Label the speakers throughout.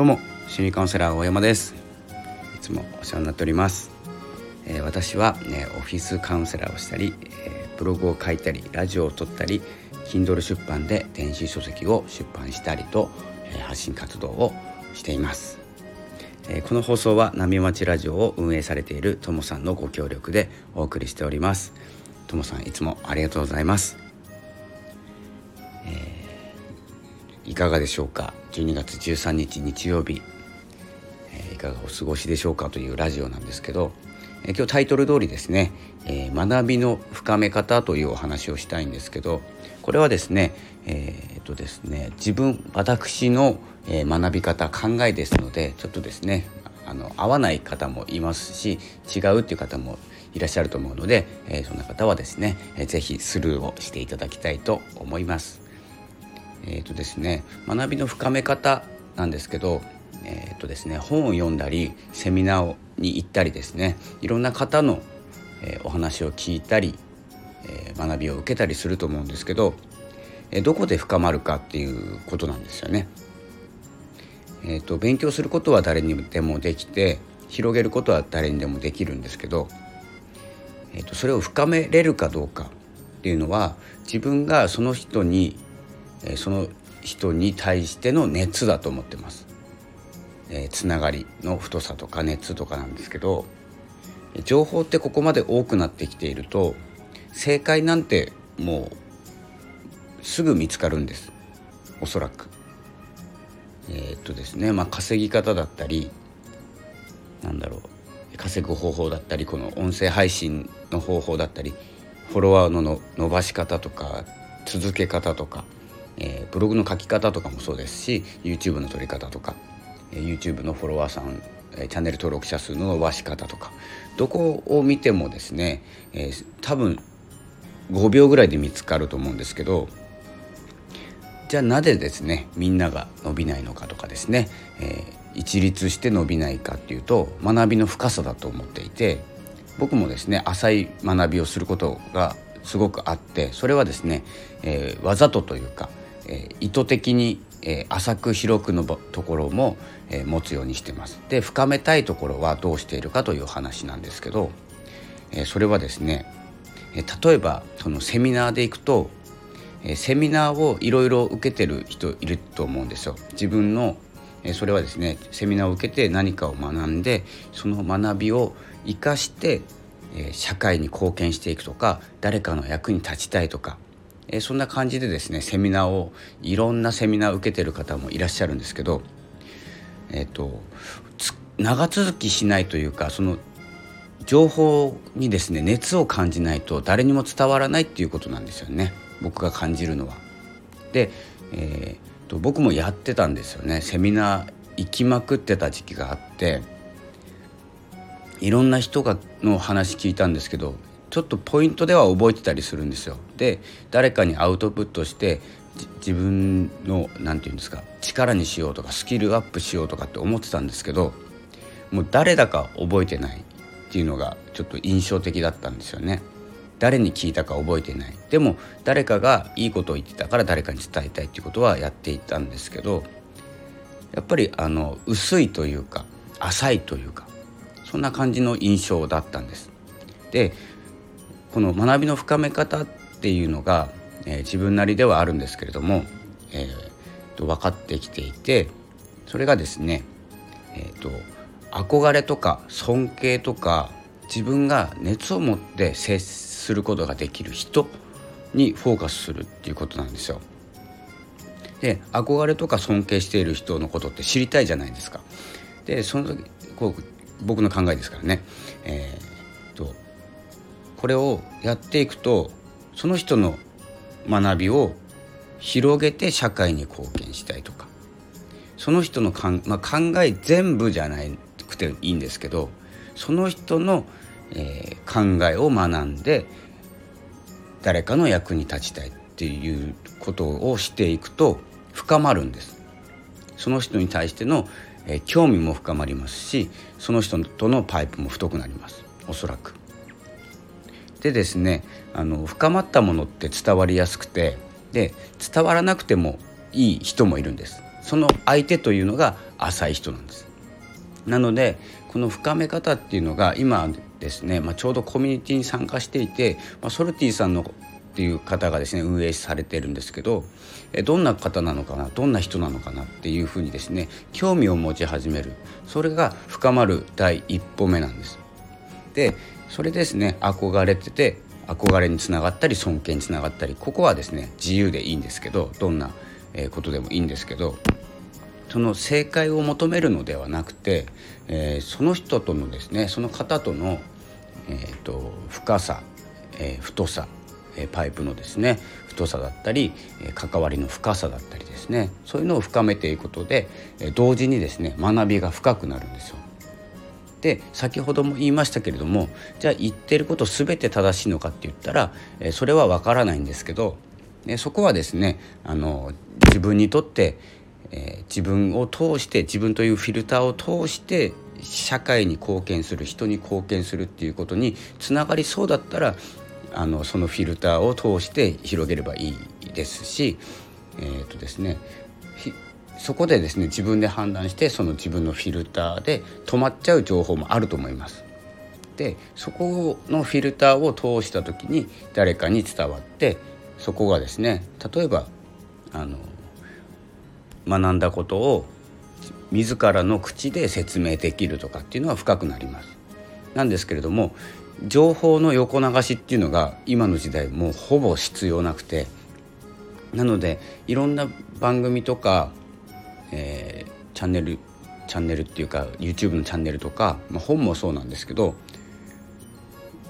Speaker 1: どうも心理カウンセラー大山です。いつもお世話になっております、えー、私は、ね、オフィスカウンセラーをしたり、えー、ブログを書いたりラジオを撮ったり Kindle 出版で電子書籍を出版したりと、えー、発信活動をしています。えこの放送は波町ラジオを運営されているともさんのご協力でお送りしております。ともさんいつもありがとうございます、いかがでしょうか？12月13日日曜日、え、いかがお過ごしでしょうかというラジオなんですけど、え、今日タイトル通りですね、え学びの深め方というお話をしたいんですけどこれはですねえー、っとですね自分私のえ学び方考えですのでちょっとですねあの合わない方もいますし違うっていう方もいらっしゃると思うので、え、そんな方はですね、えー、ぜスルーをしていただきたいと思います。えっ、ー、とですね学びの深め方なんですけど、えっ、とですね本を読んだりセミナーに行ったりですねいろんな方の、えお話を聞いたり、え学びを受けたりすると思うんですけど、えどこで深まるかっていうことなんですよね。えーと、勉強することは誰にでもできて広げることは誰にでもできるんですけど、えーと、それを深めれるかどうかっていうのは自分がその人に、え、その人に対しての熱だと思ってます。えー、つながりの太さとか熱とかなんですけど情報ってここまで多くなってきていると正解なんてもうすぐ見つかるんですおそらく。えー、っとですね、まあ、稼ぎ方だったりなんだろう稼ぐ方法だったりこの音声配信の方法だったりフォロワーのの伸ばし方とか続け方とか、えー、ブログの書き方とかもそうですし YouTube の撮り方とか、えー、YouTube のフォロワーさんえチャンネル登録者数の伸ばし方とかどこを見てもですね、え、多分5秒ぐらいで見つかると思うんですけどじゃあなぜですねみんなが伸びないのかとかですね、え、一律して伸びないかっていうと学びの深さだと思っていて僕もですね浅い学びをすることがすごくあってそれはですね、えー、わざとというか、えー、意図的に、えー、浅く広くのところも、え持つようにしてます。で深めたいところはどうしているかという話なんですけど、えそれはですね、え例えばそのセミナーで行くとえセミナーをいろいろ受けてる人いると思うんですよ。自分のそれはですねセミナーを受けて何かを学んでその学びを生かして社会に貢献していくとか誰かの役に立ちたいとかえそんな感じでですねセミナーをいろんなセミナーを受けてる方もいらっしゃるんですけどえっ、と長続きしないというかその情報にですね熱を感じないと誰にも伝わらないっていうことなんですよね。僕が感じるのは。で、えーと、僕もやってたんですよねセミナー行きまくってた時期があっていろんな人がの話聞いたんですけどちょっとポイントでは覚えてたりするんですよ。で誰かにアウトプットして自分の何て言うんですか力にしようとかスキルアップしようとかって思ってたんですけどもう誰だか覚えてないっていうのがちょっと印象的だったんですよね。誰に聞いたか覚えてないでも誰かがいいことを言ってたから誰かに伝えたいっていうことはやっていたんですけどやっぱりあの薄いというか浅いというかそんな感じの印象だったんです。でこの学びの深め方っていうのが、えー、自分なりではあるんですけれども、えー、と分かってきていてそれがですね、えーと憧れとか尊敬とか自分が熱を持って接することができる人にフォーカスするっていうことなんですよ。で憧れとか尊敬している人のことって知りたいじゃないですか。でその時こう僕の考えですからね、えー、とこれをやっていくとその人の学びを広げて社会に貢献したいとかその人のかん、まあ、考え全部じゃなくていいんですけどその人のえー、考えを学んで誰かの役に立ちたいっていうことをしていくと深まるんです。その人に対しての、えー、興味も深まりますしその人とのパイプも太くなりますおそらく。でですねあの深まったものって伝わりやすくてで伝わらなくてもいい人もいるんです。その相手というのが浅い人なんです。なのでこの深め方っていうのが今ですね、まあ、ちょうどコミュニティに参加していて、まあ、ソルティさんのっていう方がですね運営されてるんですけどどんな方なのかなどんな人なのかなっていうふうにですね興味を持ち始めるそれが深まる第一歩目なんです。でそれですね憧れてて憧れにつながったり尊敬につながったりここはですね自由でいいんですけどどんなことでもいいんですけどその正解を求めるのではなくて、えー、その人とのですねその方との、えーと、深さ、えー、太さ、え、パイプのですね太さだったり、え関わりの深さだったりですねそういうのを深めていくことで、え同時にですね学びが深くなるんですよ。で先ほども言いましたけれどもじゃあ言ってること全て正しいのかって言ったら、それは分からないんですけど、そこはですねあの自分にとって、自分を通して自分というフィルターを通して社会に貢献する人に貢献するっていうことにつながりそうだったらあのそのフィルターを通して広げればいいですし、えーとですね、そこでですね自分で判断してその自分のフィルターで止まっちゃう情報もあると思います。でそこのフィルターを通した時に誰かに伝わってそこがですね例えばあの学んだことを自らの口で説明できるとかっていうのは深くなります。なんですけれども情報の横流しっていうのが今の時代もうほぼ必要なくてなのでいろんな番組とかえー、チャンネルチャンネルっていうか YouTube のチャンネルとか、まあ、本もそうなんですけど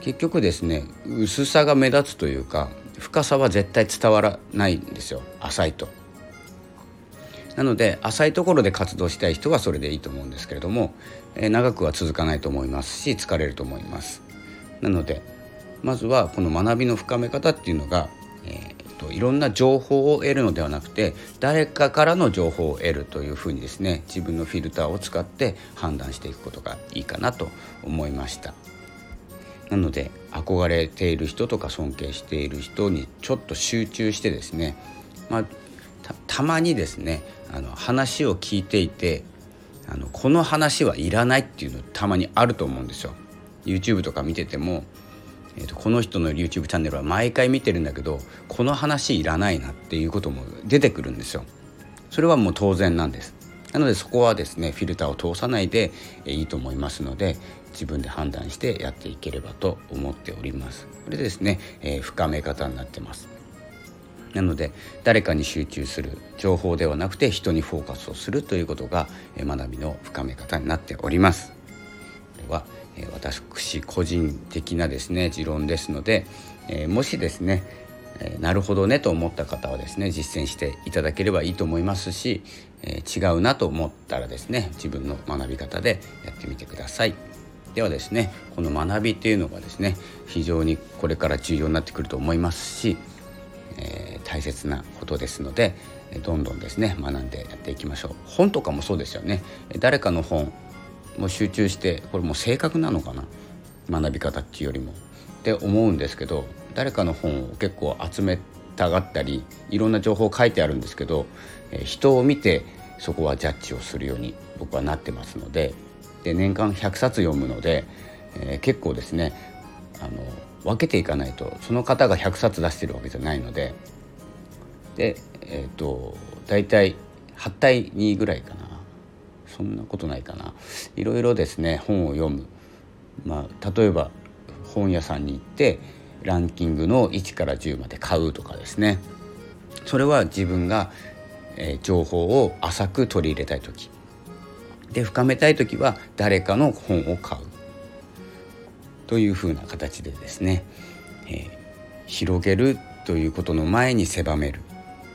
Speaker 1: 結局ですね薄さが目立つというか深さは絶対伝わらないんですよ浅いと。なので浅いところで活動したい人はそれでいいと思うんですけれども、えー、長くは続かないと思いますし疲れると思います。なのでまずはこの学びの深め方っていうのが、いろんな情報を得るのではなくて誰かからの情報を得るというふうにですね自分のフィルターを使って判断していくことがいいかなと思いました。なので憧れている人とか尊敬している人にちょっと集中してですね、まあ、たまにですねあの話を聞いていてあのこの話はいらないっていうのたまにあると思うんですよ。YouTube とか見ててもえーと、この人の YouTube チャンネルは毎回見てるんだけどこの話いらないなっていうことも出てくるんですよ。それはもう当然なんです。なのでそこはですねフィルターを通さないでいいと思いますので自分で判断してやっていければと思っております。これですね、えー、深め方になってます。なので誰かに集中する情報ではなくて人にフォーカスをするということが学びの深め方になっております。これは私個人的なですね持論ですので、えもしですね、えなるほどねと思った方はですね実践していただければいいと思いますし、え違うなと思ったらですね自分の学び方でやってみてください。ではですねこの学びっていうのがですね非常にこれから重要になってくると思いますし、えー、大切なことですのでどんどんですね学んでやっていきましょう本とかもそうですよね誰かの本もう集中してこれも正確なのかな学び方っていうよりも。って思うんですけど誰かの本を結構集めたがったりいろんな情報書いてあるんですけど、人を見てそこはジャッジをするように僕はなってますのでで年間100冊読むので、えー、結構ですねあの分けていかないとその方が100冊出してるわけじゃないのででえっ、ー、と大体8対2ぐらいかな。そんなことないかな。いろいろですね本を読む、まあ、例えば本屋さんに行ってランキングの1から10まで買うとかですね。それは自分が、えー、情報を浅く取り入れたい時。で深めたい時は誰かの本を買う。というふうな形でですね、えー、広げるということの前に狭める。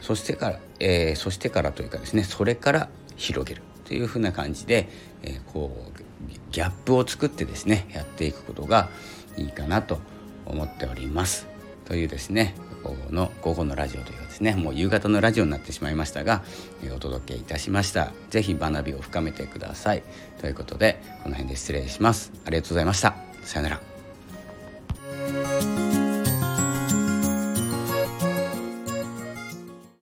Speaker 1: そしてから、えー、そしてからというかですねそれから広げる。というふうな感じで、え、こうギャップを作ってですねやっていくことがいいかなと思っております。というですね午後の午後のラジオというかですねもう夕方のラジオになってしまいましたが、え、お届けいたしました。是非学びを深めてください。ということでこの辺で失礼します。ありがとうございました。さよなら。